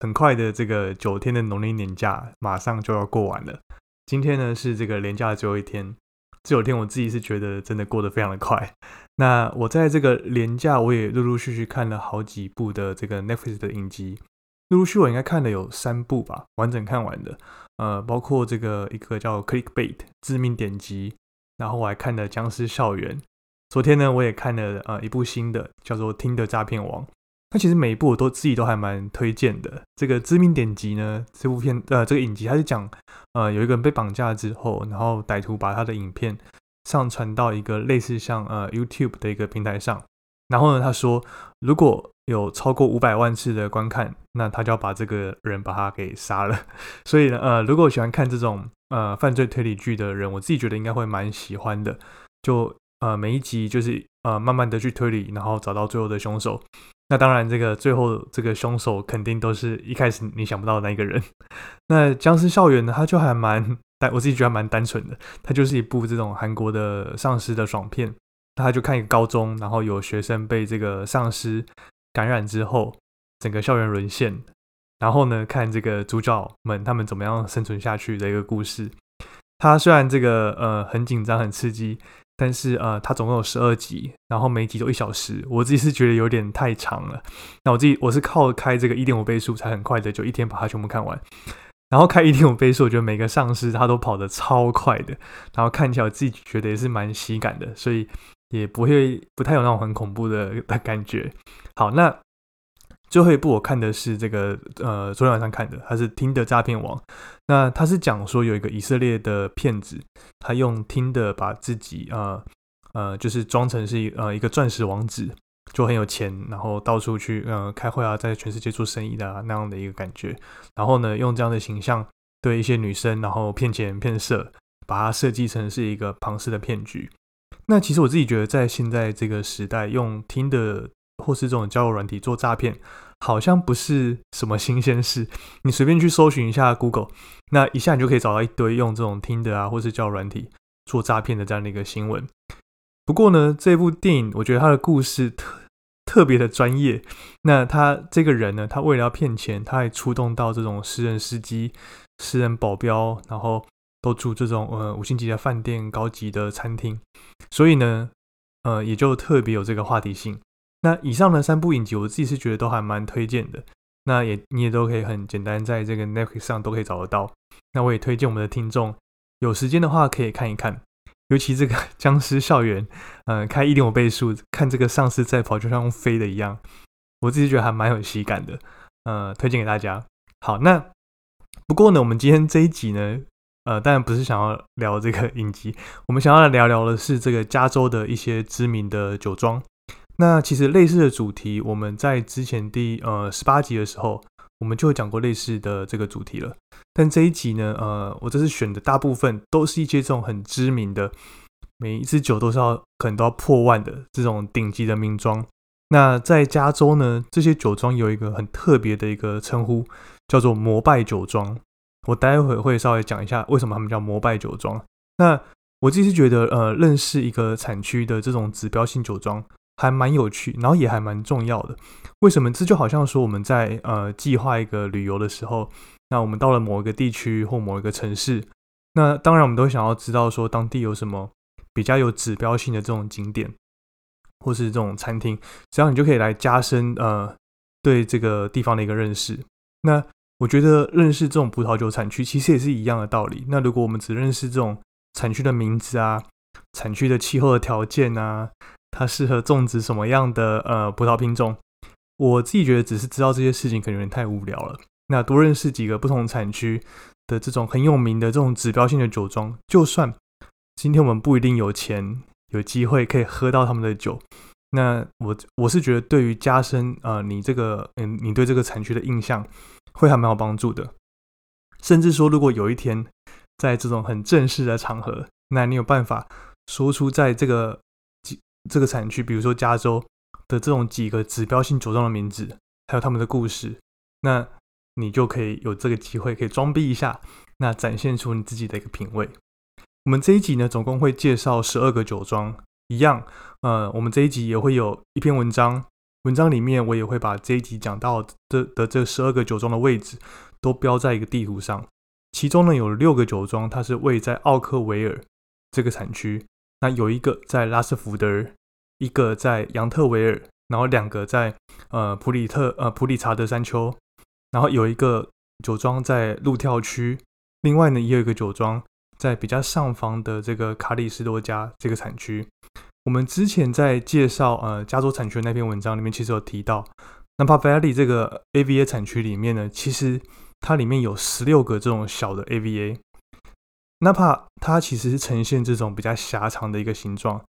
很快的这个九天的农历年假马上就要过完了。今天呢是这个年假的最后一天，这九天我自己是觉得真的过得非常的快。那我在这个年假，我也陆陆续续看了好几部的这个 Netflix 的影集，陆陆续续我应该看了有三部吧，完整看完的。呃，包括这个一个叫 Clickbait 致命点击。然后我还看了《僵尸校园》，昨天呢我也看了呃一部新的叫做《听的诈骗王》。那其实每一部我都自己都还蛮推荐的。这个知名典籍呢，这部片呃这个影集它是讲呃有一个人被绑架之后，然后歹徒把他的影片上传到一个类似像呃 YouTube 的一个平台上，然后呢他说如果有超过五百万次的观看，那他就要把这个人把他给杀了。所以呢呃如果喜欢看这种。呃，犯罪推理剧的人，我自己觉得应该会蛮喜欢的。就呃，每一集就是呃，慢慢的去推理，然后找到最后的凶手。那当然，这个最后这个凶手肯定都是一开始你想不到的那个人。那《僵尸校园》呢，它就还蛮单，我自己觉得蛮单纯的。它就是一部这种韩国的丧尸的爽片。他就看一个高中，然后有学生被这个丧尸感染之后，整个校园沦陷。然后呢，看这个主角们他们怎么样生存下去的一个故事。它虽然这个呃很紧张很刺激，但是呃它总共有十二集，然后每集都一小时，我自己是觉得有点太长了。那我自己我是靠开这个一点五倍速才很快的就一天把它全部看完。然后开一点五倍速，我觉得每个丧尸它都跑得超快的，然后看起来我自己觉得也是蛮喜感的，所以也不会不太有那种很恐怖的的感觉。好，那。最后一部我看的是这个，呃，昨天晚上看的，它是听的诈骗王。那他是讲说有一个以色列的骗子，他用听的把自己，呃，呃，就是装成是呃一个钻石王子，就很有钱，然后到处去呃开会啊，在全世界做生意的那样的一个感觉。然后呢，用这样的形象对一些女生，然后骗钱骗色，把它设计成是一个庞氏的骗局。那其实我自己觉得，在现在这个时代，用听的。或是这种交友软体做诈骗，好像不是什么新鲜事。你随便去搜寻一下 Google，那一下你就可以找到一堆用这种听的啊，或是交友软体做诈骗的这样的一个新闻。不过呢，这部电影我觉得它的故事特特别的专业。那他这个人呢，他为了要骗钱，他还出动到这种私人司机、私人保镖，然后都住这种呃五星级的饭店、高级的餐厅，所以呢，呃，也就特别有这个话题性。那以上的三部影集，我自己是觉得都还蛮推荐的。那也你也都可以很简单在这个 Netflix 上都可以找得到。那我也推荐我们的听众有时间的话可以看一看，尤其这个僵尸校园，嗯，开一点五倍速看这个丧尸在跑，就像飞的一样，我自己觉得还蛮有喜感的。呃，推荐给大家。好，那不过呢，我们今天这一集呢，呃，当然不是想要聊这个影集，我们想要来聊聊的是这个加州的一些知名的酒庄。那其实类似的主题，我们在之前第呃十八集的时候，我们就讲过类似的这个主题了。但这一集呢，呃，我这次选的大部分都是一些这种很知名的，每一支酒都是要可能都要破万的这种顶级的名庄。那在加州呢，这些酒庄有一个很特别的一个称呼，叫做摩拜酒庄。我待会会稍微讲一下为什么他们叫摩拜酒庄。那我自己是觉得，呃，认识一个产区的这种指标性酒庄。还蛮有趣，然后也还蛮重要的。为什么？这就好像说我们在呃计划一个旅游的时候，那我们到了某一个地区或某一个城市，那当然我们都想要知道说当地有什么比较有指标性的这种景点，或是这种餐厅，这样你就可以来加深呃对这个地方的一个认识。那我觉得认识这种葡萄酒产区其实也是一样的道理。那如果我们只认识这种产区的名字啊，产区的气候的条件啊，它适合种植什么样的呃葡萄品种，我自己觉得只是知道这些事情可能有点太无聊了。那多认识几个不同产区的这种很有名的这种指标性的酒庄，就算今天我们不一定有钱有机会可以喝到他们的酒，那我我是觉得对于加深呃你这个嗯你对这个产区的印象会还蛮有帮助的。甚至说，如果有一天在这种很正式的场合，那你有办法说出在这个这个产区，比如说加州的这种几个指标性酒庄的名字，还有他们的故事，那。你就可以有这个机会，可以装逼一下，那展现出你自己的一个品味。我们这一集呢，总共会介绍十二个酒庄，一样，呃，我们这一集也会有一篇文章，文章里面我也会把这一集讲到的的这十二个酒庄的位置都标在一个地图上。其中呢，有六个酒庄，它是位在奥克维尔这个产区，那有一个在拉斯福德，一个在扬特维尔，然后两个在呃普里特呃普里查德山丘。然后有一个酒庄在路跳区，另外呢也有一个酒庄在比较上方的这个卡里斯多加这个产区。我们之前在介绍呃加州产区的那篇文章里面，其实有提到，Napa Valley 这个 AVA 产区里面呢，其实它里面有十六个这种小的 AVA。Napa 它其实是呈现这种比较狭长的一个形状，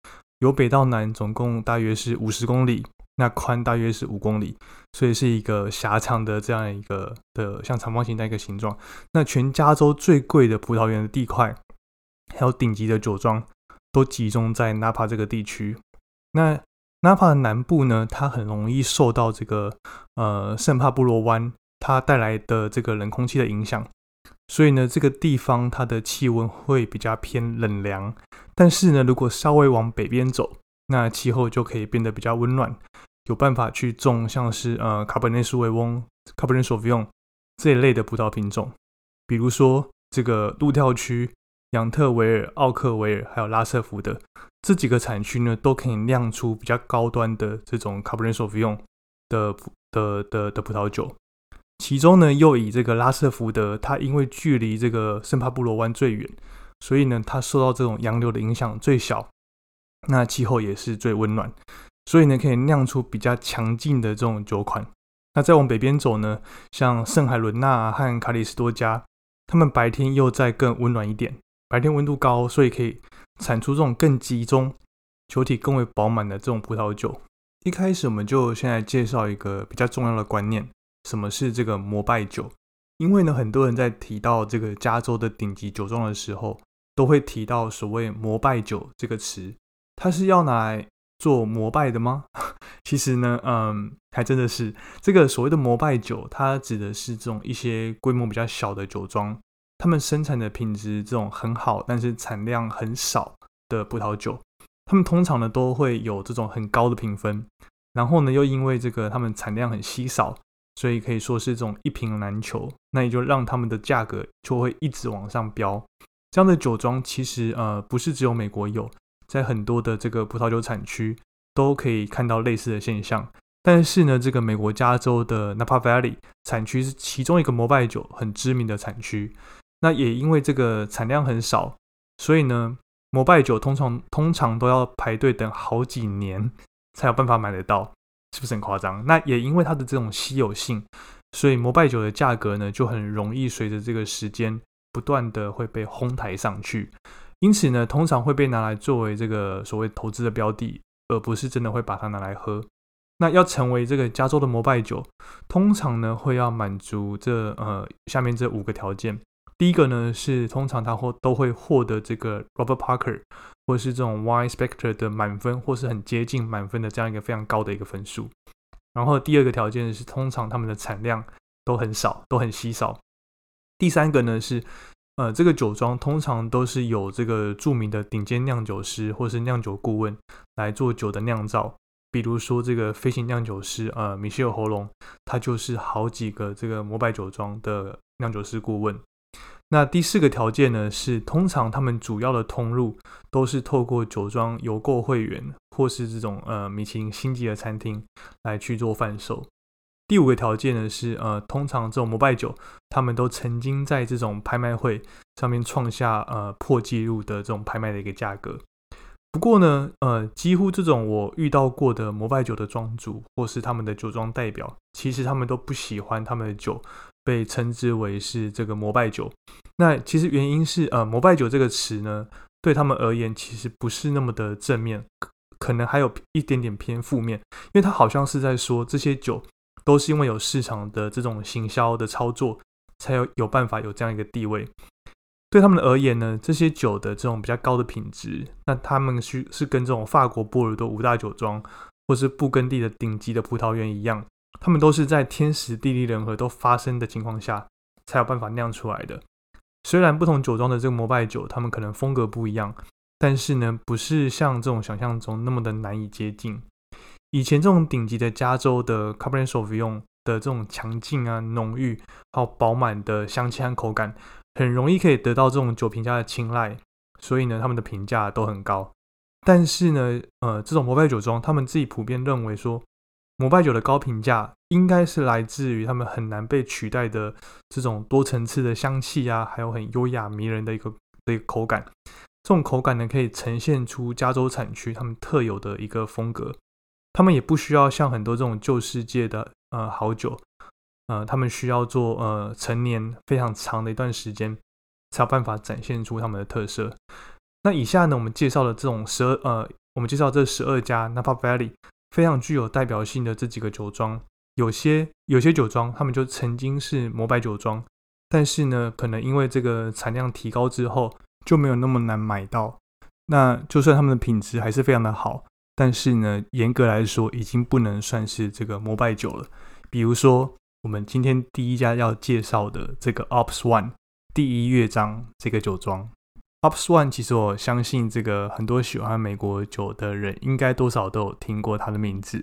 由北到南总共大约是五十公里。那宽大约是五公里，所以是一个狭长的这样一个的像长方形的一个形状。那全加州最贵的葡萄园的地块，还有顶级的酒庄，都集中在纳帕这个地区。那纳帕的南部呢，它很容易受到这个呃圣帕布罗湾它带来的这个冷空气的影响，所以呢，这个地方它的气温会比较偏冷凉。但是呢，如果稍微往北边走，那气候就可以变得比较温暖，有办法去种像是呃卡本内苏维翁、卡本内索菲翁这一类的葡萄品种，比如说这个路跳区、扬特维尔、奥克维尔还有拉瑟福德这几个产区呢，都可以酿出比较高端的这种卡本内索菲翁的的的的葡萄酒。其中呢，又以这个拉瑟福德，它因为距离这个圣帕布罗湾最远，所以呢，它受到这种洋流的影响最小。那气候也是最温暖，所以呢，可以酿出比较强劲的这种酒款。那再往北边走呢，像圣海伦娜和卡里斯多加，他们白天又再更温暖一点，白天温度高，所以可以产出这种更集中、酒体更为饱满的这种葡萄酒。一开始我们就先来介绍一个比较重要的观念，什么是这个膜拜酒？因为呢，很多人在提到这个加州的顶级酒庄的时候，都会提到所谓膜拜酒这个词。它是要拿来做膜拜的吗？其实呢，嗯，还真的是这个所谓的膜拜酒，它指的是这种一些规模比较小的酒庄，他们生产的品质这种很好，但是产量很少的葡萄酒，他们通常呢都会有这种很高的评分，然后呢又因为这个他们产量很稀少，所以可以说是这种一瓶难求，那也就让他们的价格就会一直往上飙。这样的酒庄其实呃不是只有美国有。在很多的这个葡萄酒产区都可以看到类似的现象，但是呢，这个美国加州的 Napa Valley 产区是其中一个摩拜酒很知名的产区。那也因为这个产量很少，所以呢，摩拜酒通常通常都要排队等好几年才有办法买得到，是不是很夸张？那也因为它的这种稀有性，所以摩拜酒的价格呢就很容易随着这个时间不断的会被哄抬上去。因此呢，通常会被拿来作为这个所谓投资的标的，而不是真的会把它拿来喝。那要成为这个加州的摩拜酒，通常呢会要满足这呃下面这五个条件。第一个呢是通常它获都会获得这个 Robert Parker 或是这种 Wine Spector 的满分，或是很接近满分的这样一个非常高的一个分数。然后第二个条件是通常他们的产量都很少，都很稀少。第三个呢是。呃，这个酒庄通常都是有这个著名的顶尖酿酒师或是酿酒顾问来做酒的酿造。比如说这个飞行酿酒师，呃，米歇尔·喉咙，他就是好几个这个摩拜酒庄的酿酒师顾问。那第四个条件呢，是通常他们主要的通路都是透过酒庄邮购会员或是这种呃米其林星级的餐厅来去做贩售。第五个条件呢是，呃，通常这种摩拜酒，他们都曾经在这种拍卖会上面创下呃破纪录的这种拍卖的一个价格。不过呢，呃，几乎这种我遇到过的摩拜酒的庄主或是他们的酒庄代表，其实他们都不喜欢他们的酒被称之为是这个摩拜酒。那其实原因是，呃，摩拜酒这个词呢，对他们而言其实不是那么的正面，可能还有一点点偏负面，因为他好像是在说这些酒都是因为有市场的这种行销的操作，才有有办法有这样一个地位。对他们而言呢，这些酒的这种比较高的品质，那他们是是跟这种法国波尔多五大酒庄，或是布根地的顶级的葡萄园一样，他们都是在天时地利人和都发生的情况下，才有办法酿出来的。虽然不同酒庄的这个摩拜酒，他们可能风格不一样，但是呢，不是像这种想象中那么的难以接近。以前这种顶级的加州的 Cabernet Sauvignon 的这种强劲啊、浓郁，还有饱满的香气和口感。很容易可以得到这种酒评家的青睐，所以呢，他们的评价都很高。但是呢，呃，这种摩拜酒庄，他们自己普遍认为说，摩拜酒的高评价应该是来自于他们很难被取代的这种多层次的香气啊，还有很优雅迷人的一个的一个口感。这种口感呢，可以呈现出加州产区他们特有的一个风格。他们也不需要像很多这种旧世界的呃好酒。呃，他们需要做呃成年非常长的一段时间，才有办法展现出他们的特色。那以下呢，我们介绍的这种十二呃，我们介绍这十二家 Napa Valley 非常具有代表性的这几个酒庄，有些有些酒庄他们就曾经是摩拜酒庄，但是呢，可能因为这个产量提高之后，就没有那么难买到。那就算他们的品质还是非常的好，但是呢，严格来说已经不能算是这个摩拜酒了。比如说。我们今天第一家要介绍的这个 Ops One 第一乐章这个酒庄 Pops One 其实我相信这个很多喜欢美国酒的人应该多少都有听过它的名字。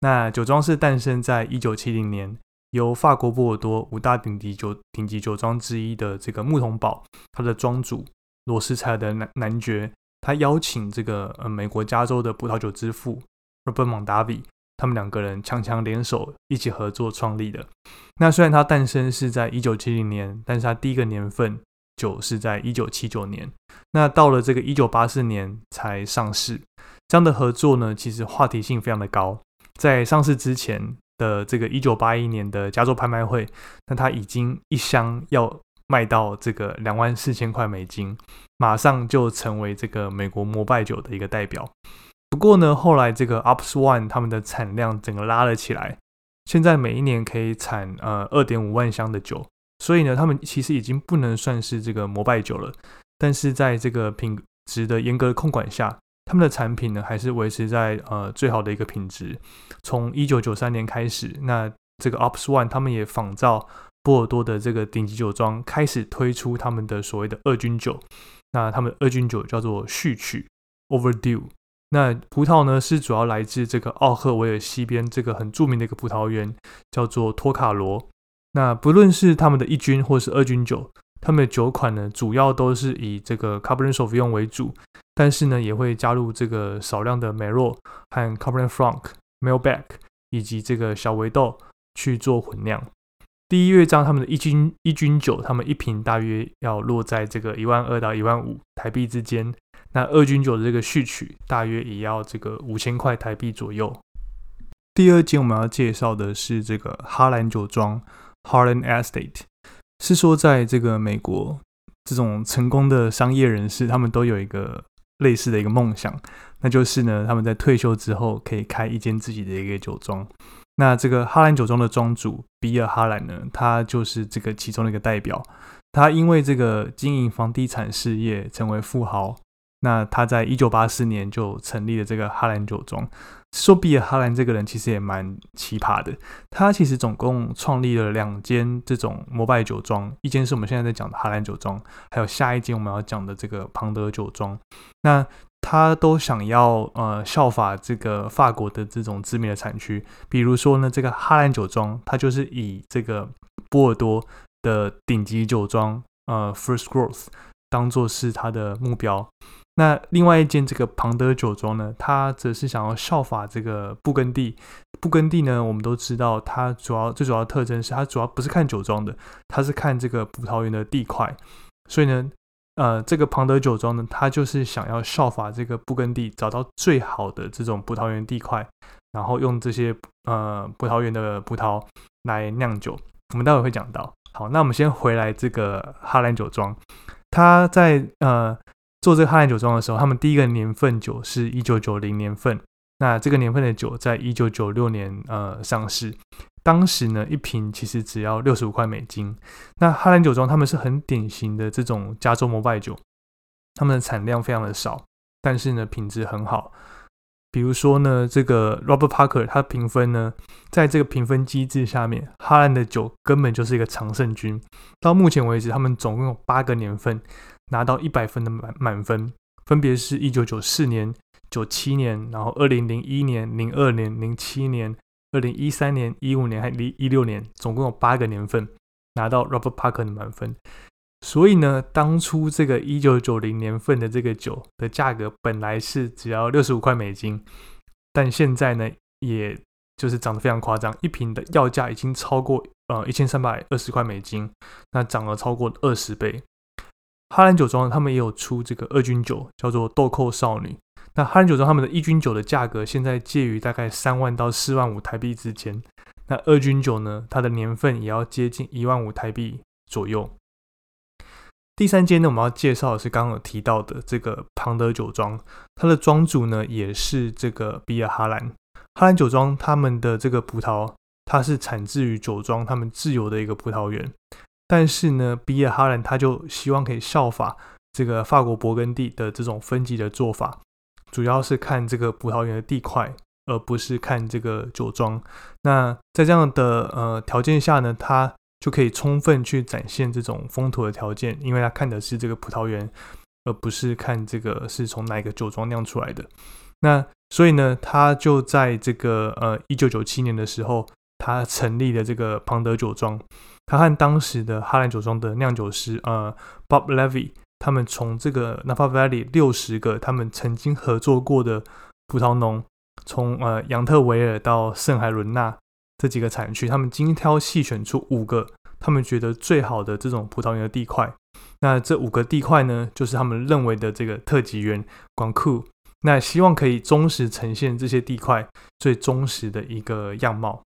那酒庄是诞生在一九七零年，由法国波尔多五大顶级酒顶级酒庄之一的这个木桶堡，它的庄主罗斯柴尔的男男爵，他邀请这个呃美国加州的葡萄酒之父 Robert Mondavi。他们两个人强强联手，一起合作创立的。那虽然它诞生是在一九七零年，但是它第一个年份酒是在一九七九年。那到了这个一九八四年才上市。这样的合作呢，其实话题性非常的高。在上市之前的这个一九八一年的加州拍卖会，那它已经一箱要卖到这个两万四千块美金，马上就成为这个美国摩拜酒的一个代表。不过呢，后来这个 Ups One 他们的产量整个拉了起来，现在每一年可以产呃二点五万箱的酒，所以呢，他们其实已经不能算是这个摩拜酒了。但是在这个品质的严格的控管下，他们的产品呢还是维持在呃最好的一个品质。从一九九三年开始，那这个 Ups One 他们也仿照波尔多的这个顶级酒庄，开始推出他们的所谓的二军酒。那他们二军酒叫做序曲 Overdue。那葡萄呢，是主要来自这个奥赫维尔西边这个很著名的一个葡萄园，叫做托卡罗。那不论是他们的一军或是二军酒，他们的酒款呢，主要都是以这个 Cabernet Sauvignon 为主，但是呢，也会加入这个少量的梅洛和 Cabernet Franc、Malbec 以及这个小维豆去做混酿。第一乐章他们的一军一军酒，他们一瓶大约要落在这个一万二到一万五台币之间。那二军酒的这个序曲大约也要这个五千块台币左右。第二间我们要介绍的是这个哈兰酒庄 （Harlan Estate），是说在这个美国，这种成功的商业人士他们都有一个类似的一个梦想，那就是呢，他们在退休之后可以开一间自己的一个酒庄。那这个哈兰酒庄的庄主比尔·哈兰呢，他就是这个其中的一个代表。他因为这个经营房地产事业成为富豪。那他在一九八四年就成立了这个哈兰酒庄。说比尔哈兰这个人其实也蛮奇葩的，他其实总共创立了两间这种摩拜酒庄，一间是我们现在在讲的哈兰酒庄，还有下一间我们要讲的这个庞德酒庄。那他都想要呃效法这个法国的这种知名的产区，比如说呢，这个哈兰酒庄，它就是以这个波尔多的顶级酒庄呃 First Growth 当做是它的目标。那另外一间这个庞德酒庄呢，它则是想要效法这个布根地布根地呢，我们都知道它主要最主要的特征是它主要不是看酒庄的，它是看这个葡萄园的地块。所以呢，呃，这个庞德酒庄呢，它就是想要效法这个布根地，找到最好的这种葡萄园地块，然后用这些呃葡萄园的葡萄来酿酒。我们待会会讲到。好，那我们先回来这个哈兰酒庄，它在呃做这个哈兰酒庄的时候，他们第一个年份酒是一九九零年份。那这个年份的酒在一九九六年呃上市，当时呢一瓶其实只要六十五块美金。那哈兰酒庄他们是很典型的这种加州摩拜酒，他们的产量非常的少，但是呢品质很好。比如说呢，这个 Robert Parker 他评分呢，在这个评分机制下面，哈兰的酒根本就是一个常胜军。到目前为止，他们总共有八个年份拿到一百分的满满分，分别是一九九四年。九七年，然后二零零一年、零二年、零七年、二零一三年、一五年还零一六年，总共有八个年份拿到 Robert Parker 的满分。所以呢，当初这个一九九零年份的这个酒的价格本来是只要六十五块美金，但现在呢，也就是涨得非常夸张，一瓶的要价已经超过呃一千三百二十块美金，那涨了超过二十倍。哈兰酒庄他们也有出这个二军酒，叫做豆蔻少女。那哈兰酒庄他们的一军酒的价格现在介于大概三万到四万五台币之间。那二军酒呢，它的年份也要接近一万五台币左右。第三间呢，我们要介绍的是刚刚有提到的这个庞德酒庄，它的庄主呢也是这个比尔哈兰。哈兰酒庄他们的这个葡萄，它是产自于酒庄他们自有的一个葡萄园，但是呢，比尔哈兰他就希望可以效法这个法国勃艮第的这种分级的做法。主要是看这个葡萄园的地块，而不是看这个酒庄。那在这样的呃条件下呢，他就可以充分去展现这种风土的条件，因为他看的是这个葡萄园，而不是看这个是从哪个酒庄酿出来的。那所以呢，他就在这个呃一九九七年的时候，他成立了这个庞德酒庄。他和当时的哈兰酒庄的酿酒师呃 Bob Levy。他们从这个 Napa Valley 六十个他们曾经合作过的葡萄农，从呃杨特维尔到圣海伦纳这几个产区，他们精挑细选出五个他们觉得最好的这种葡萄园的地块。那这五个地块呢，就是他们认为的这个特级园广库。那希望可以忠实呈现这些地块最忠实的一个样貌。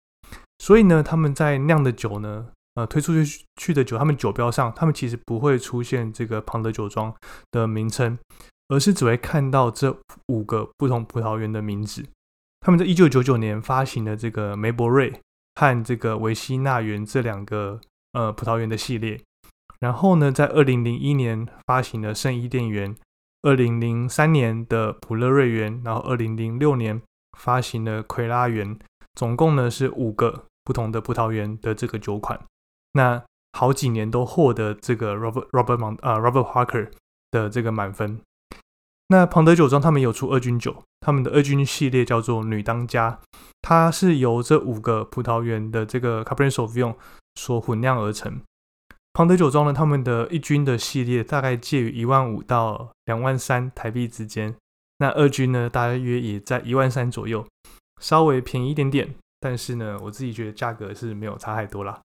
所以呢，他们在酿的酒呢。呃，推出去去的酒，他们酒标上，他们其实不会出现这个庞德酒庄的名称，而是只会看到这五个不同葡萄园的名字。他们在一九九九年发行的这个梅博瑞和这个维西纳园这两个呃葡萄园的系列，然后呢，在二零零一年发行的圣伊甸园，二零零三年的普勒瑞园，然后二零零六年发行的奎拉园，总共呢是五个不同的葡萄园的这个酒款。那好几年都获得这个 Robert Robert 芒啊 Robert Parker 的这个满分。那庞德酒庄他们有出二军酒，他们的二军系列叫做女当家，它是由这五个葡萄园的这个 Cabernet Sauvignon 所混酿而成。庞德酒庄呢，他们的一军的系列大概介于一万五到两万三台币之间，那二军呢，大约也在一万三左右，稍微便宜一点点，但是呢，我自己觉得价格是没有差太多啦。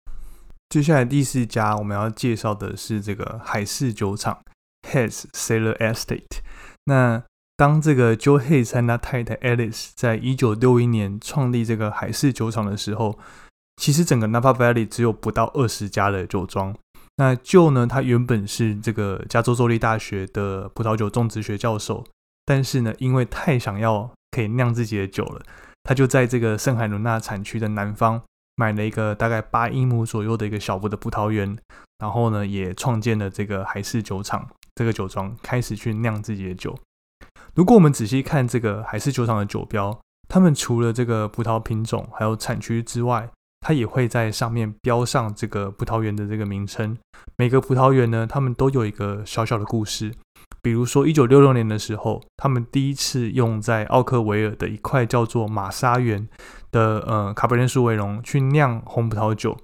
接下来第四家我们要介绍的是这个海事酒厂 Hess Sailor Estate。那当这个 Joe Hayes 和他太太 Alice 在一九六一年创立这个海事酒厂的时候，其实整个 Napa Valley 只有不到二十家的酒庄。那 Joe 呢，他原本是这个加州州立大学的葡萄酒种植学教授，但是呢，因为太想要可以酿自己的酒了，他就在这个圣海伦纳产区的南方。买了一个大概八英亩左右的一个小幅的葡萄园，然后呢，也创建了这个海事酒厂这个酒庄，开始去酿自己的酒。如果我们仔细看这个海事酒厂的酒标，他们除了这个葡萄品种还有产区之外，它也会在上面标上这个葡萄园的这个名称。每个葡萄园呢，他们都有一个小小的故事。比如说，一九六六年的时候，他们第一次用在奥克维尔的一块叫做马沙园的呃卡布列苏维龙去酿红葡萄酒，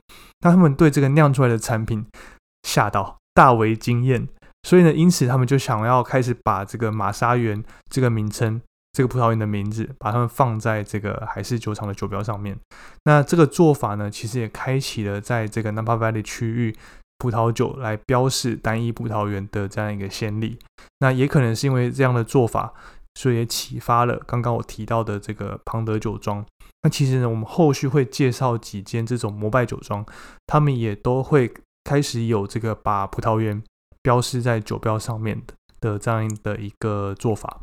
那他们对这个酿出来的产品吓到，大为惊艳。所以呢，因此他们就想要开始把这个马沙园这个名称这个葡萄园的名字，把它们放在这个海事酒厂的酒标上面。那这个做法呢，其实也开启了在这个 Napa Valley 区域葡萄酒来标示单一葡萄园的这样一个先例。那也可能是因为这样的做法，所以也启发了刚刚我提到的这个庞德酒庄。那其实呢，我们后续会介绍几间这种摩拜酒庄，他们也都会开始有这个把葡萄园标示在酒标上面的的这样的一个做法。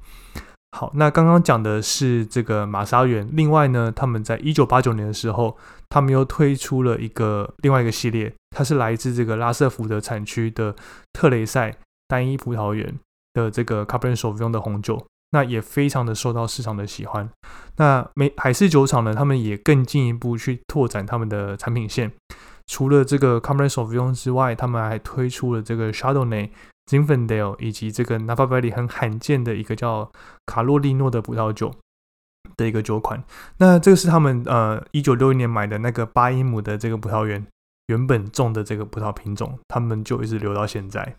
好，那刚刚讲的是这个玛莎园，另外呢，他们在一九八九年的时候，他们又推出了一个另外一个系列，它是来自这个拉瑟福德产区的特雷塞单一葡萄园的这个 Cabernet Sauvignon 的红酒。那也非常的受到市场的喜欢。那美海事酒厂呢，他们也更进一步去拓展他们的产品线。除了这个 Cabernet Sauvignon 之外，他们还推出了这个 Chardonnay、金粉 l e 以及这个 Napa Valley 很罕见的一个叫卡洛利诺的葡萄酒的一个酒款。那这个是他们呃一九六一年买的那个八英亩的这个葡萄园原本种的这个葡萄品种，他们就一直留到现在。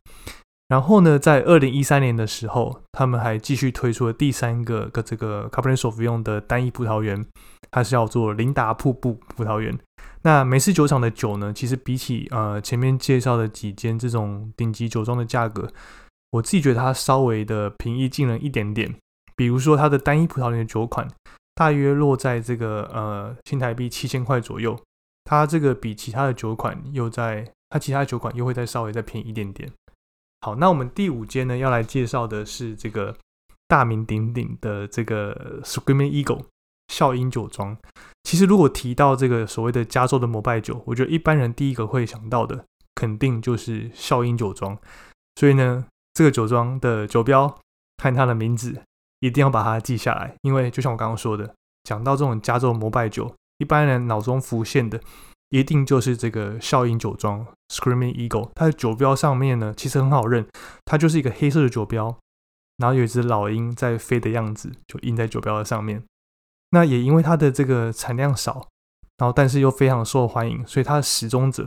然后呢，在二零一三年的时候，他们还继续推出了第三个个这个 Cabernet Sauvignon 的单一葡萄园，它是叫做琳达瀑布葡萄园。那美式酒厂的酒呢，其实比起呃前面介绍的几间这种顶级酒庄的价格，我自己觉得它稍微的平易近人一点点。比如说它的单一葡萄园的酒款，大约落在这个呃新台币七千块左右，它这个比其他的酒款又在它其他酒款又会再稍微再便宜一点点。好，那我们第五间呢，要来介绍的是这个大名鼎鼎的这个 Screaming Eagle 笑音酒庄。其实，如果提到这个所谓的加州的摩拜酒，我觉得一般人第一个会想到的，肯定就是笑音酒庄。所以呢，这个酒庄的酒标和它的名字一定要把它记下来，因为就像我刚刚说的，讲到这种加州摩拜酒，一般人脑中浮现的。一定就是这个笑鹰酒庄 （Screaming Eagle），它的酒标上面呢，其实很好认，它就是一个黑色的酒标，然后有一只老鹰在飞的样子，就印在酒标的上面。那也因为它的这个产量少，然后但是又非常受欢迎，所以它的始终者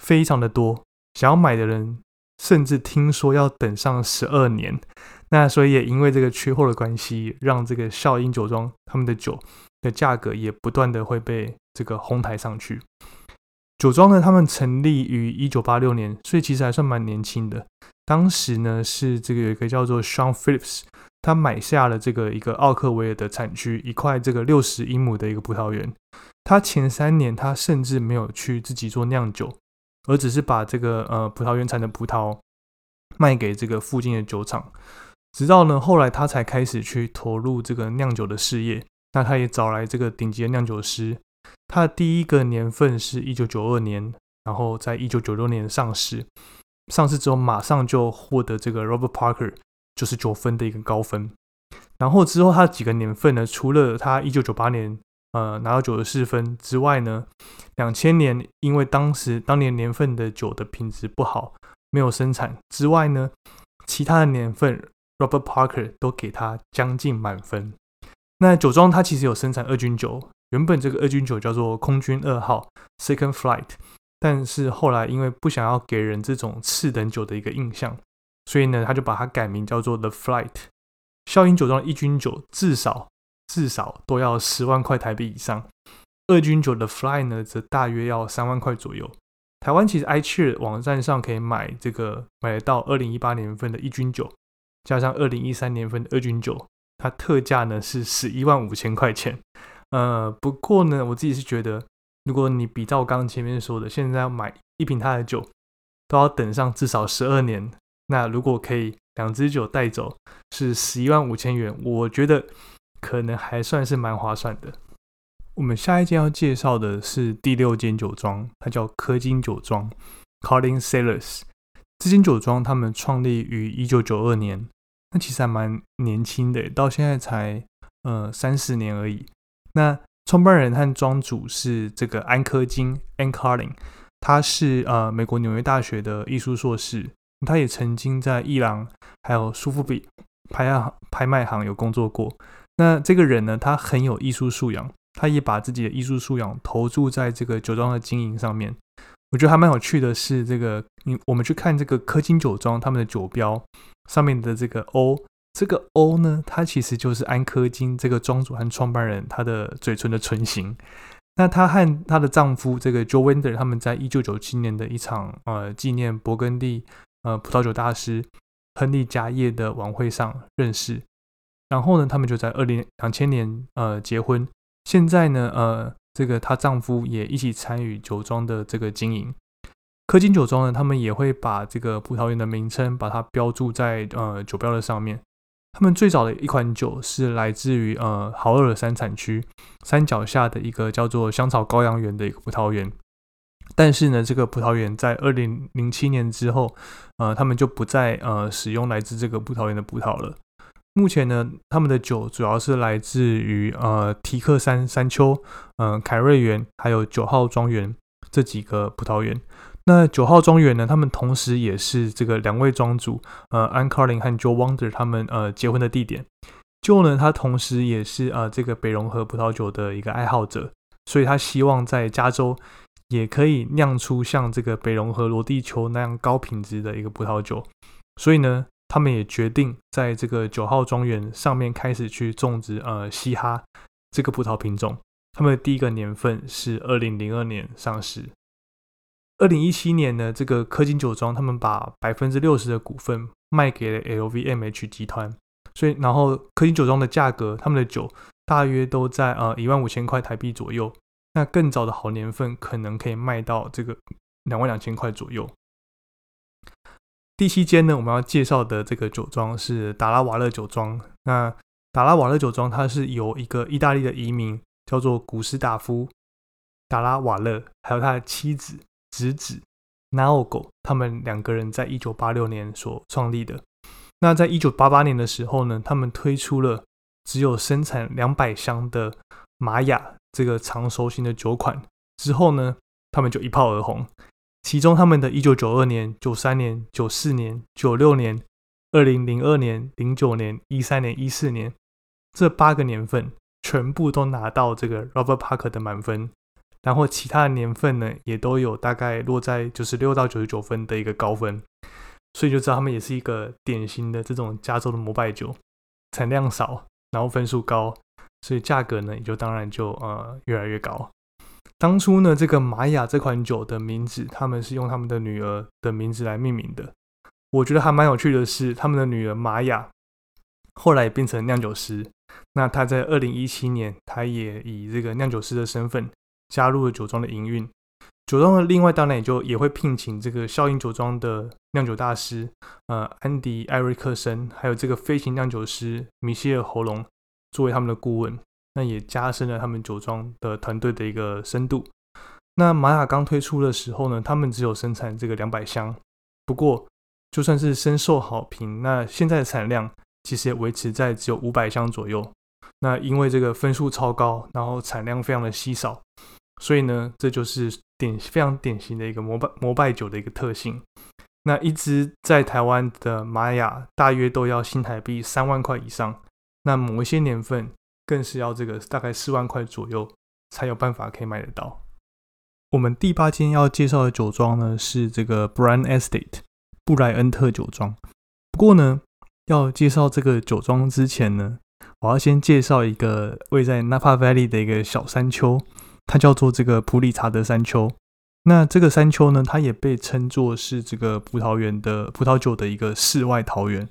非常的多，想要买的人甚至听说要等上十二年。那所以也因为这个缺货的关系，让这个笑鹰酒庄他们的酒的价格也不断的会被这个哄抬上去。酒庄呢，他们成立于一九八六年，所以其实还算蛮年轻的。当时呢，是这个有一个叫做 Sean Phillips，他买下了这个一个奥克维尔的产区一块这个六十英亩的一个葡萄园。他前三年他甚至没有去自己做酿酒，而只是把这个呃葡萄园产的葡萄卖给这个附近的酒厂。直到呢后来他才开始去投入这个酿酒的事业。那他也找来这个顶级的酿酒师。它的第一个年份是一九九二年，然后在一九九六年上市。上市之后，马上就获得这个 Robert Parker 九十九分的一个高分。然后之后，它几个年份呢？除了它一九九八年呃拿到九十四分之外呢，两千年因为当时当年年份的酒的品质不好，没有生产之外呢，其他的年份 Robert Parker 都给它将近满分。那酒庄它其实有生产二军酒。原本这个二军酒叫做空军二号 （Second Flight），但是后来因为不想要给人这种次等酒的一个印象，所以呢，他就把它改名叫做 The Flight。笑鹰酒庄的一军酒至少至少都要十万块台币以上，二军酒的 Fly 呢，则大约要三万块左右。台湾其实 iCheer 网站上可以买这个买得到二零一八年份的一军酒，加上二零一三年份的二军酒，它特价呢是十一万五千块钱。呃，不过呢，我自己是觉得，如果你比照我刚刚前面说的，现在要买一瓶他的酒，都要等上至少十二年。那如果可以两支酒带走是十一万五千元，我觉得可能还算是蛮划算的。我们下一间要介绍的是第六间酒庄，它叫科金酒庄 （Collin Cellars）。这间酒庄他们创立于一九九二年，那其实还蛮年轻的，到现在才呃三十年而已。那创办人和庄主是这个安科金 （Anklin），他是呃美国纽约大学的艺术硕士，他也曾经在伊朗还有苏富比拍行拍卖行有工作过。那这个人呢，他很有艺术素养，他也把自己的艺术素养投注在这个酒庄的经营上面。我觉得还蛮有趣的是，这个你我们去看这个科金酒庄他们的酒标上面的这个 O。这个 O 呢，它其实就是安科金这个庄主和创办人他的嘴唇的唇形。那她和她的丈夫这个 Joe Winder，他们在一九九七年的一场呃纪念勃艮第呃葡萄酒大师亨利家业的晚会上认识，然后呢，他们就在二零两千年呃结婚。现在呢，呃，这个她丈夫也一起参与酒庄的这个经营。科金酒庄呢，他们也会把这个葡萄园的名称把它标注在呃酒标的上面。他们最早的一款酒是来自于呃豪尔山产区山脚下的一个叫做香草羔羊园的一个葡萄园，但是呢，这个葡萄园在二零零七年之后，呃，他们就不再呃使用来自这个葡萄园的葡萄了。目前呢，他们的酒主要是来自于呃提克山山丘、嗯凯瑞园还有九号庄园这几个葡萄园。那九号庄园呢？他们同时也是这个两位庄主，呃，安卡林和 Joe Wonder 他们呃结婚的地点。Joe 呢，他同时也是呃这个北融河葡萄酒的一个爱好者，所以他希望在加州也可以酿出像这个北融河罗地球那样高品质的一个葡萄酒。所以呢，他们也决定在这个九号庄园上面开始去种植呃嘻哈这个葡萄品种。他们的第一个年份是二零零二年上市。二零一七年呢，这个科金酒庄他们把百分之六十的股份卖给了 LVMH 集团，所以然后科金酒庄的价格，他们的酒大约都在呃一万五千块台币左右。那更早的好年份可能可以卖到这个两万两千块左右。第七间呢，我们要介绍的这个酒庄是达拉瓦勒酒庄。那达拉瓦勒酒庄它是由一个意大利的移民叫做古斯塔夫达拉瓦勒，还有他的妻子。侄子 Naogo 他们两个人在一九八六年所创立的。那在一九八八年的时候呢，他们推出了只有生产两百箱的玛雅这个长熟型的酒款。之后呢，他们就一炮而红。其中他们的一九九二年、九三年、九四年、九六年、二零零二年、零九年、一三年、一四年这八个年份，全部都拿到这个 Robert Parker 的满分。然后其他的年份呢，也都有大概落在九十六到九十九分的一个高分，所以就知道他们也是一个典型的这种加州的摩拜酒，产量少，然后分数高，所以价格呢也就当然就呃越来越高。当初呢，这个玛雅这款酒的名字，他们是用他们的女儿的名字来命名的。我觉得还蛮有趣的是，他们的女儿玛雅后来也变成酿酒师，那她在二零一七年，她也以这个酿酒师的身份。加入了酒庄的营运，酒庄的另外当然也就也会聘请这个效应酒庄的酿酒大师，呃，安迪艾瑞克森，还有这个飞行酿酒师米歇尔喉咙作为他们的顾问，那也加深了他们酒庄的团队的一个深度。那玛雅刚推出的时候呢，他们只有生产这个两百箱，不过就算是深受好评，那现在的产量其实也维持在只有五百箱左右。那因为这个分数超高，然后产量非常的稀少。所以呢，这就是典非常典型的一个摩拜摩拜酒的一个特性。那一支在台湾的玛雅大约都要新台币三万块以上，那某一些年份更是要这个大概四万块左右才有办法可以买得到。我们第八间要介绍的酒庄呢是这个 Brand Estate 布莱恩特酒庄。不过呢，要介绍这个酒庄之前呢，我要先介绍一个位在 Napa Valley 的一个小山丘。它叫做这个普里查德山丘，那这个山丘呢，它也被称作是这个葡萄园的葡萄酒的一个世外桃源。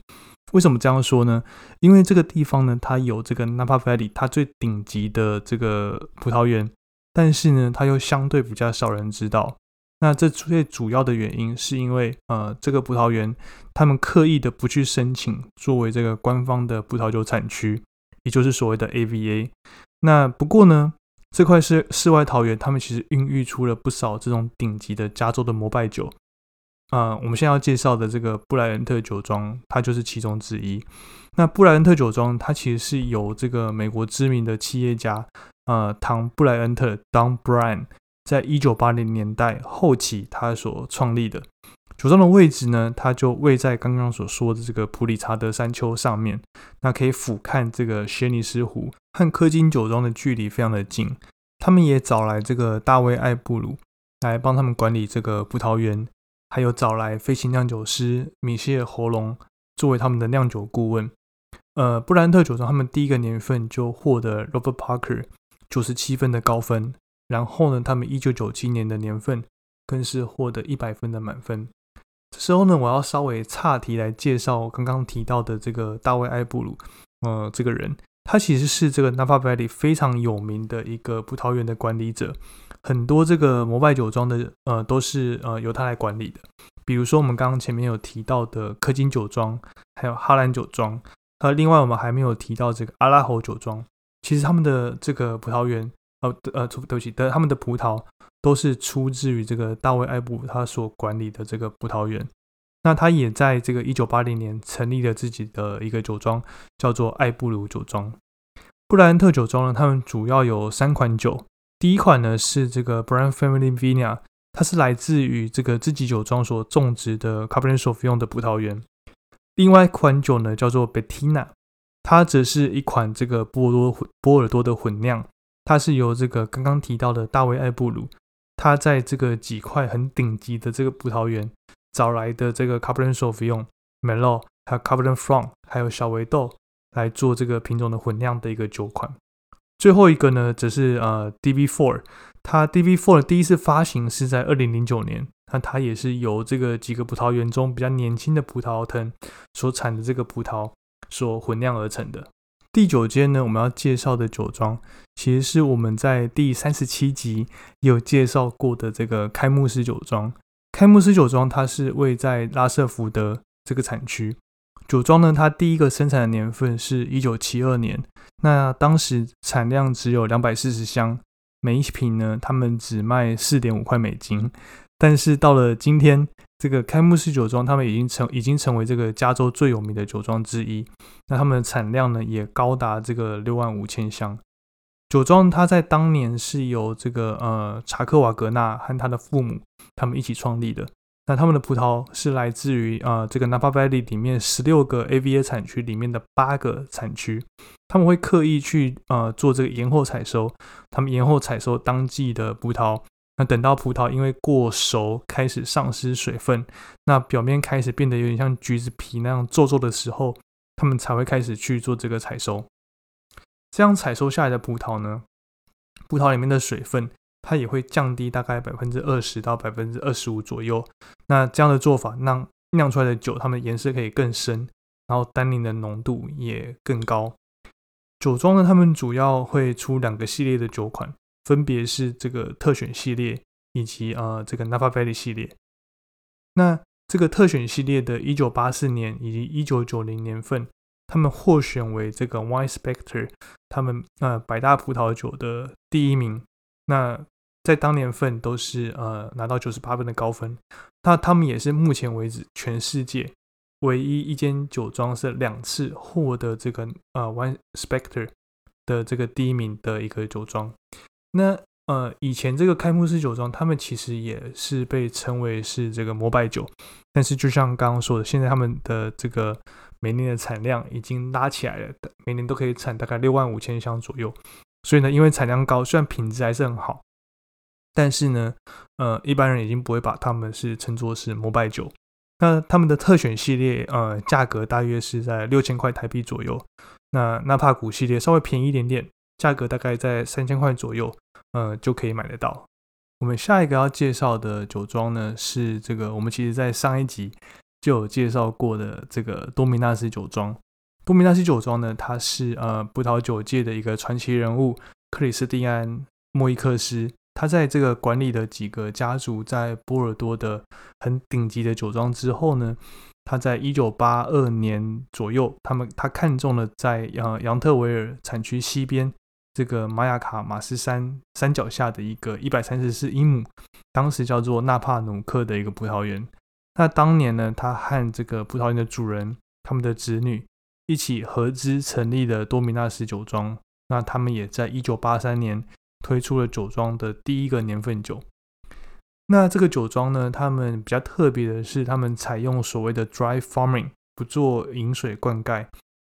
为什么这样说呢？因为这个地方呢，它有这个 Napa Valley 它最顶级的这个葡萄园，但是呢，它又相对比较少人知道。那这最主要的原因是因为呃，这个葡萄园他们刻意的不去申请作为这个官方的葡萄酒产区，也就是所谓的 AVA。那不过呢。这块是世外桃源，他们其实孕育出了不少这种顶级的加州的摩拜酒。啊，我们现在要介绍的这个布莱恩特酒庄，它就是其中之一。那布莱恩特酒庄，它其实是由这个美国知名的企业家，呃，唐布莱恩特 （Don Bryan） 在一九八零年代后期他所创立的。酒庄的位置呢，它就位在刚刚所说的这个普里查德山丘上面，那可以俯瞰这个轩尼诗湖，和科金酒庄的距离非常的近。他们也找来这个大卫艾布鲁来帮他们管理这个葡萄园，还有找来飞行酿酒师米歇尔·喉咙作为他们的酿酒顾问。呃，布兰特酒庄他们第一个年份就获得 Robert Parker 九十七分的高分，然后呢，他们一九九七年的年份更是获得一百分的满分。这时候呢，我要稍微岔题来介绍刚刚提到的这个大卫·埃布鲁，呃，这个人，他其实是这个 Napa Valley 非常有名的一个葡萄园的管理者，很多这个摩拜酒庄的呃都是呃由他来管理的。比如说我们刚刚前面有提到的科金酒庄，还有哈兰酒庄。呃，另外我们还没有提到这个阿拉侯酒庄，其实他们的这个葡萄园，呃呃，对不起，的他们的葡萄都是出自于这个大卫艾布他所管理的这个葡萄园。那他也在这个一九八零年成立了自己的一个酒庄，叫做艾布鲁酒庄。布莱恩特酒庄呢，他们主要有三款酒，第一款呢是这个 Brown Family vinea 它是来自于这个自己酒庄所种植的 Cabernet s a u v i g n 的葡萄园。另外一款酒呢，叫做 Bettina，它则是一款这个波多波尔多的混酿，它是由这个刚刚提到的大卫艾布鲁，他在这个几块很顶级的这个葡萄园找来的这个 Cabernet Sauvignon、Merlot，还有 Cabernet Franc，还有小维豆来做这个品种的混酿的一个酒款。最后一个呢，则是呃 DB Four 它 DB4 的第一次发行是在二零零九年。那它也是由这个几个葡萄园中比较年轻的葡萄藤所产的这个葡萄所混酿而成的。第九间呢，我们要介绍的酒庄，其实是我们在第三十七集有介绍过的这个开幕式酒庄。开幕式酒庄它是位在拉瑟福德这个产区。酒庄呢，它第一个生产的年份是一九七二年，那当时产量只有两百四十箱，每一瓶呢，他们只卖四点五块美金。但是到了今天，这个开幕式酒庄，他们已经成已经成为这个加州最有名的酒庄之一。那他们的产量呢，也高达这个六万五千箱。酒庄它在当年是由这个呃查克瓦格纳和他的父母他们一起创立的。那他们的葡萄是来自于啊这个 Napa Valley 里面十六个 AVA 产区里面的八个产区。他们会刻意去呃做这个延后采收，他们延后采收当季的葡萄。那等到葡萄因为过熟开始丧失水分，那表面开始变得有点像橘子皮那样皱皱的时候，他们才会开始去做这个采收。这样采收下来的葡萄呢，葡萄里面的水分它也会降低大概百分之二十到百分之二十五左右。那这样的做法让酿出来的酒，它们颜色可以更深，然后单宁的浓度也更高。酒庄呢，他们主要会出两个系列的酒款。分别是这个特选系列以及呃这个 Napa Valley 系列。那这个特选系列的1984年以及1990年份，他们获选为这个 Wine Spectre 他们呃百大葡萄酒的第一名。那在当年份都是呃拿到98分的高分。那他们也是目前为止全世界唯一一间酒庄是两次获得这个呃 Wine Spectre 的这个第一名的一个酒庄。那呃，以前这个开幕式酒庄，他们其实也是被称为是这个摩拜酒，但是就像刚刚说的，现在他们的这个每年的产量已经拉起来了，每年都可以产大概六万五千箱左右。所以呢，因为产量高，虽然品质还是很好，但是呢，呃，一般人已经不会把他们是称作是摩拜酒。那他们的特选系列，呃，价格大约是在六千块台币左右。那纳帕谷系列稍微便宜一点点。价格大概在三千块左右，呃，就可以买得到。我们下一个要介绍的酒庄呢，是这个我们其实在上一集就有介绍过的这个多米纳斯酒庄。多米纳斯酒庄呢，它是呃葡萄酒界的一个传奇人物克里斯蒂安莫伊克斯，他在这个管理的几个家族在波尔多的很顶级的酒庄之后呢。他在一九八二年左右，他们他看中了在呃杨特维尔产区西边。这个玛雅卡马斯山山脚下的一个一百三十四英亩，当时叫做纳帕努克的一个葡萄园。那当年呢，他和这个葡萄园的主人、他们的子女一起合资成立了多米纳斯酒庄。那他们也在一九八三年推出了酒庄的第一个年份酒。那这个酒庄呢，他们比较特别的是，他们采用所谓的 dry farming，不做饮水灌溉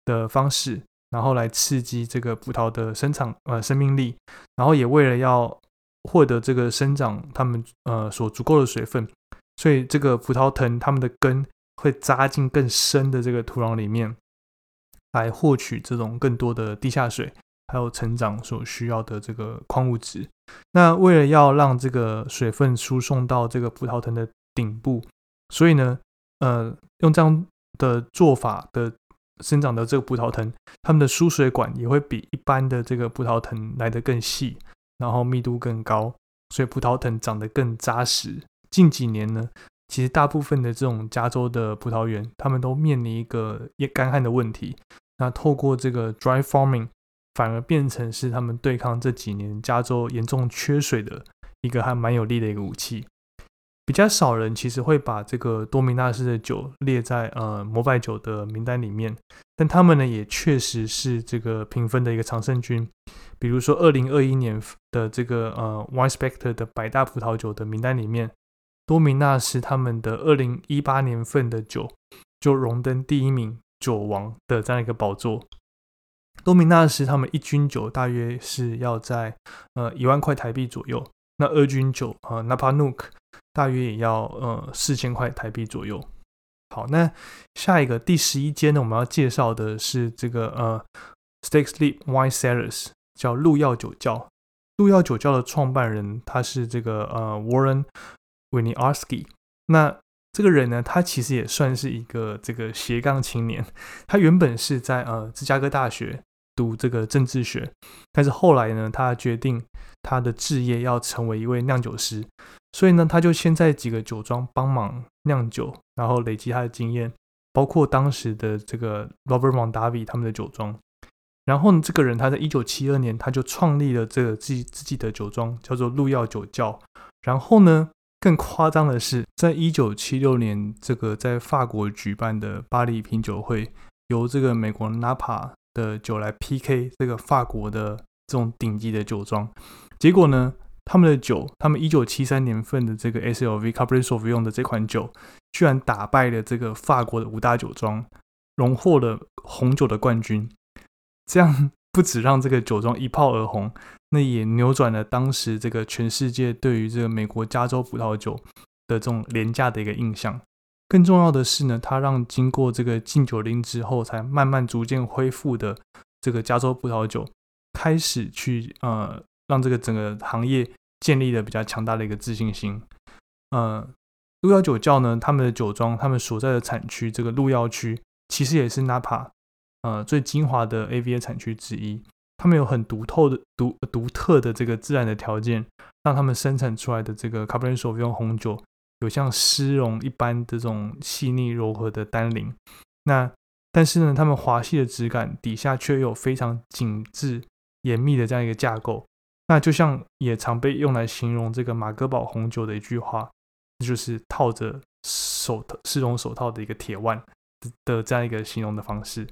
的方式。然后来刺激这个葡萄的生长呃生命力，然后也为了要获得这个生长它们呃所足够的水分，所以这个葡萄藤它们的根会扎进更深的这个土壤里面，来获取这种更多的地下水，还有成长所需要的这个矿物质。那为了要让这个水分输送到这个葡萄藤的顶部，所以呢，呃，用这样的做法的生长的这个葡萄藤，它们的输水管也会比一般的这个葡萄藤来得更细，然后密度更高，所以葡萄藤长得更扎实。近几年呢，其实大部分的这种加州的葡萄园，他们都面临一个干旱的问题。那透过这个 dry farming。反而变成是他们对抗这几年加州严重缺水的一个还蛮有力的一个武器。比较少人其实会把这个多米纳斯的酒列在呃摩拜酒的名单里面，但他们呢也确实是这个评分的一个常胜军。比如说二零二一年的这个呃 Wine Spector 的百大葡萄酒的名单里面，多米纳斯他们的二零一八年份的酒就荣登第一名酒王的这样一个宝座。多米纳斯他们一斤酒大约是要在呃一万块台币左右，那二军酒呃 Napa Nook 大约也要呃四千块台币左右。好，那下一个第十一间呢，我们要介绍的是这个呃，Steak Sleep Wine Cellars，叫鹿药酒窖。鹿药酒窖的创办人他是这个呃 Warren Winiarski。那这个人呢，他其实也算是一个这个斜杠青年。他原本是在呃芝加哥大学。读这个政治学，但是后来呢，他决定他的志业要成为一位酿酒师，所以呢，他就先在几个酒庄帮忙酿酒，然后累积他的经验，包括当时的这个 Robert Mondavi 他们的酒庄。然后呢，这个人他在一九七二年他就创立了这个自己自己的酒庄，叫做鹿药酒窖。然后呢，更夸张的是，在一九七六年这个在法国举办的巴黎品酒会，由这个美国 Napa。的酒来 PK 这个法国的这种顶级的酒庄，结果呢，他们的酒，他们一九七三年份的这个 SLV Cabernet Sauvignon 的这款酒，居然打败了这个法国的五大酒庄，荣获了红酒的冠军。这样不止让这个酒庄一炮而红，那也扭转了当时这个全世界对于这个美国加州葡萄酒的这种廉价的一个印象。更重要的是呢，它让经过这个禁酒令之后，才慢慢逐渐恢复的这个加州葡萄酒，开始去呃，让这个整个行业建立了比较强大的一个自信心。呃，路遥酒窖呢，他们的酒庄，他们所在的产区这个路遥区，其实也是 Napa 呃最精华的 AVA 产区之一。他们有很独特的独独特的这个自然的条件，让他们生产出来的这个 Cabernet Sauvignon 红酒。有像丝绒一般的这种细腻柔和的单宁，那但是呢，它们滑细的质感底下却有非常紧致严密的这样一个架构，那就像也常被用来形容这个马格堡红酒的一句话，就是套着手套丝绒手套的一个铁腕的这样一个形容的方式。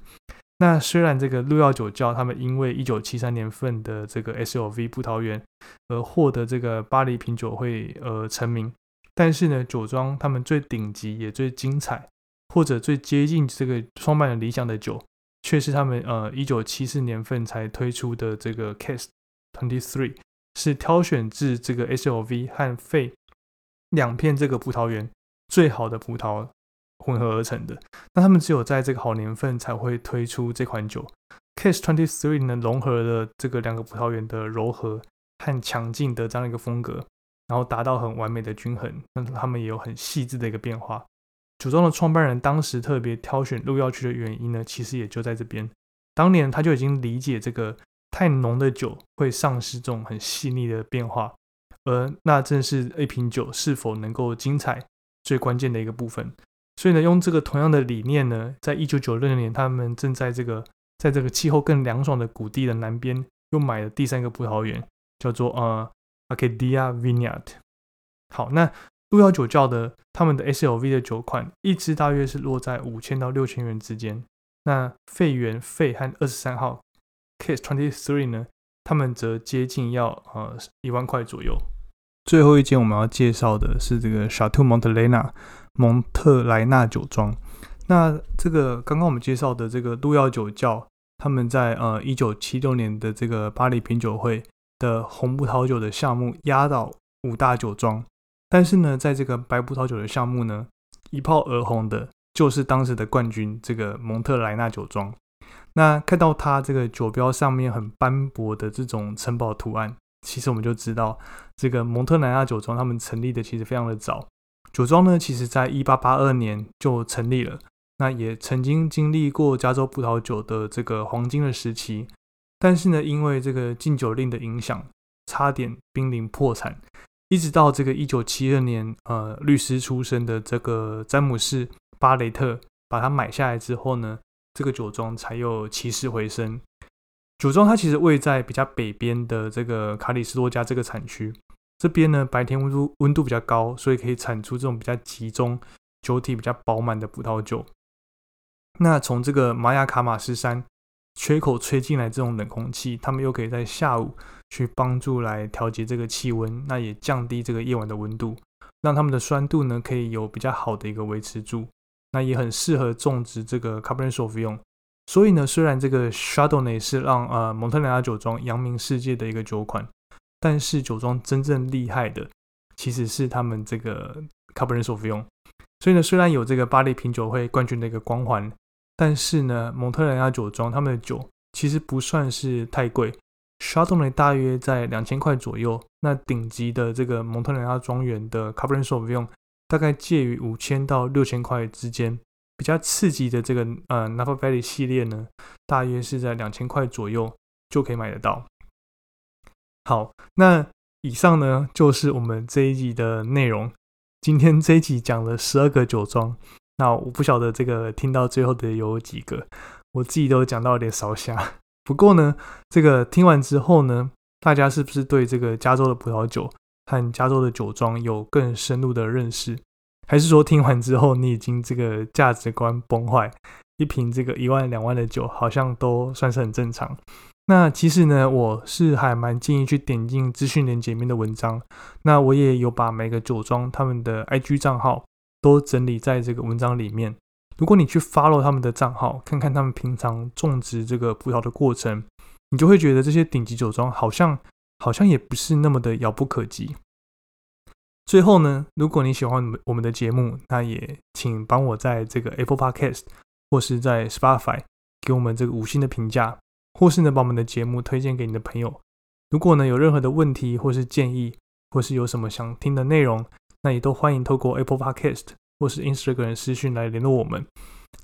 那虽然这个鹿药酒窖他们因为一九七三年份的这个 S L V 葡萄园而获得这个巴黎品酒会而成名。但是呢，酒庄他们最顶级也最精彩，或者最接近这个创办人理想的酒，却是他们呃一九七四年份才推出的这个 Case Twenty Three，是挑选自这个 S L V 和费两片这个葡萄园最好的葡萄混合而成的。那他们只有在这个好年份才会推出这款酒。Case Twenty Three 呢，融合了这个两个葡萄园的柔和和强劲的这样一个风格。然后达到很完美的均衡，那他们也有很细致的一个变化。酒庄的创办人当时特别挑选鹿药区的原因呢，其实也就在这边。当年他就已经理解这个太浓的酒会丧失这种很细腻的变化，而那正是一瓶酒是否能够精彩最关键的一个部分。所以呢，用这个同样的理念呢，在一九九六年，他们正在这个在这个气候更凉爽的谷地的南边，又买了第三个葡萄园，叫做呃。Arcadia Vineyard。好，那鹿药酒窖的他们的 SLV 的酒款，一支大约是落在五千到六千元之间。那费源费和二十三号 Case Twenty Three 呢，他们则接近要呃一万块左右。最后一间我们要介绍的是这个 Chateau Montelena 蒙特莱纳酒庄。那这个刚刚我们介绍的这个鹿药酒窖，他们在呃一九七六年的这个巴黎品酒会。的红葡萄酒的项目压倒五大酒庄，但是呢，在这个白葡萄酒的项目呢，一炮而红的就是当时的冠军这个蒙特莱纳酒庄。那看到它这个酒标上面很斑驳的这种城堡图案，其实我们就知道这个蒙特莱纳酒庄他们成立的其实非常的早。酒庄呢，其实在一八八二年就成立了，那也曾经经历过加州葡萄酒的这个黄金的时期，但是呢，因为这个禁酒令的影响，差点濒临破产。一直到这个一九七二年，呃，律师出身的这个詹姆士巴雷特把它买下来之后呢。这个酒庄才有起死回生。酒庄它其实位在比较北边的这个卡里斯多加这个产区，这边呢白天温度温度比较高，所以可以产出这种比较集中、酒体比较饱满的葡萄酒。那从这个玛雅卡马斯山缺口吹进来这种冷空气，他们又可以在下午去帮助来调节这个气温，那也降低这个夜晚的温度，让他们的酸度呢可以有比较好的一个维持住。那也很适合种植这个 Cabernet Sauvignon。所以呢，虽然这个 SHADOWNA 是让呃蒙特利尔酒庄扬名世界的一个酒款，但是酒庄真正厉害的其实是他们这个 Cabernet Sauvignon。所以呢，虽然有这个巴黎品酒会冠军的一个光环，但是呢，蒙特利尔酒庄他们的酒其实不算是太贵，Chardonnay 大约在两千块左右。那顶级的这个蒙特利尔庄园的 Cabernet Sauvignon。大概介于五千到六千块之间，比较刺激的这个呃 Napa Valley 系列呢，大约是在两千块左右就可以买得到。好，那以上呢就是我们这一集的内容。今天这一集讲了十二个酒庄，那我不晓得这个听到最后的有几个，我自己都讲到有点烧瞎。不过呢，这个听完之后呢，大家是不是对这个加州的葡萄酒？和加州的酒庄有更深入的认识，还是说听完之后你已经这个价值观崩坏？一瓶这个一万两万的酒好像都算是很正常。那其实呢，我是还蛮建议去点进资讯连接面的文章。那我也有把每个酒庄他们的 IG 账号都整理在这个文章里面。如果你去 follow 他们的账号，看看他们平常种植这个葡萄的过程，你就会觉得这些顶级酒庄好像。好像也不是那么的遥不可及。最后呢，如果你喜欢我们的节目，那也请帮我在这个 Apple Podcast 或是在 Spotify 给我们这个五星的评价，或是呢把我们的节目推荐给你的朋友。如果呢有任何的问题或是建议，或是有什么想听的内容，那也都欢迎透过 Apple Podcast 或是 Instagram 私讯来联络我们。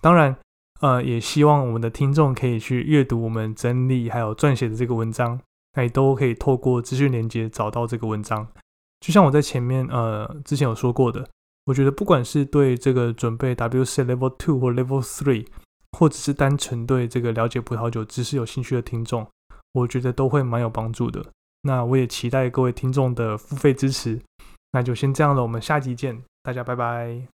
当然，呃，也希望我们的听众可以去阅读我们整理还有撰写的这个文章。那也都可以透过资讯连接找到这个文章。就像我在前面呃之前有说过的，我觉得不管是对这个准备 WC Level Two 或 Level Three，或者是单纯对这个了解葡萄酒知识有兴趣的听众，我觉得都会蛮有帮助的。那我也期待各位听众的付费支持。那就先这样了，我们下集见，大家拜拜。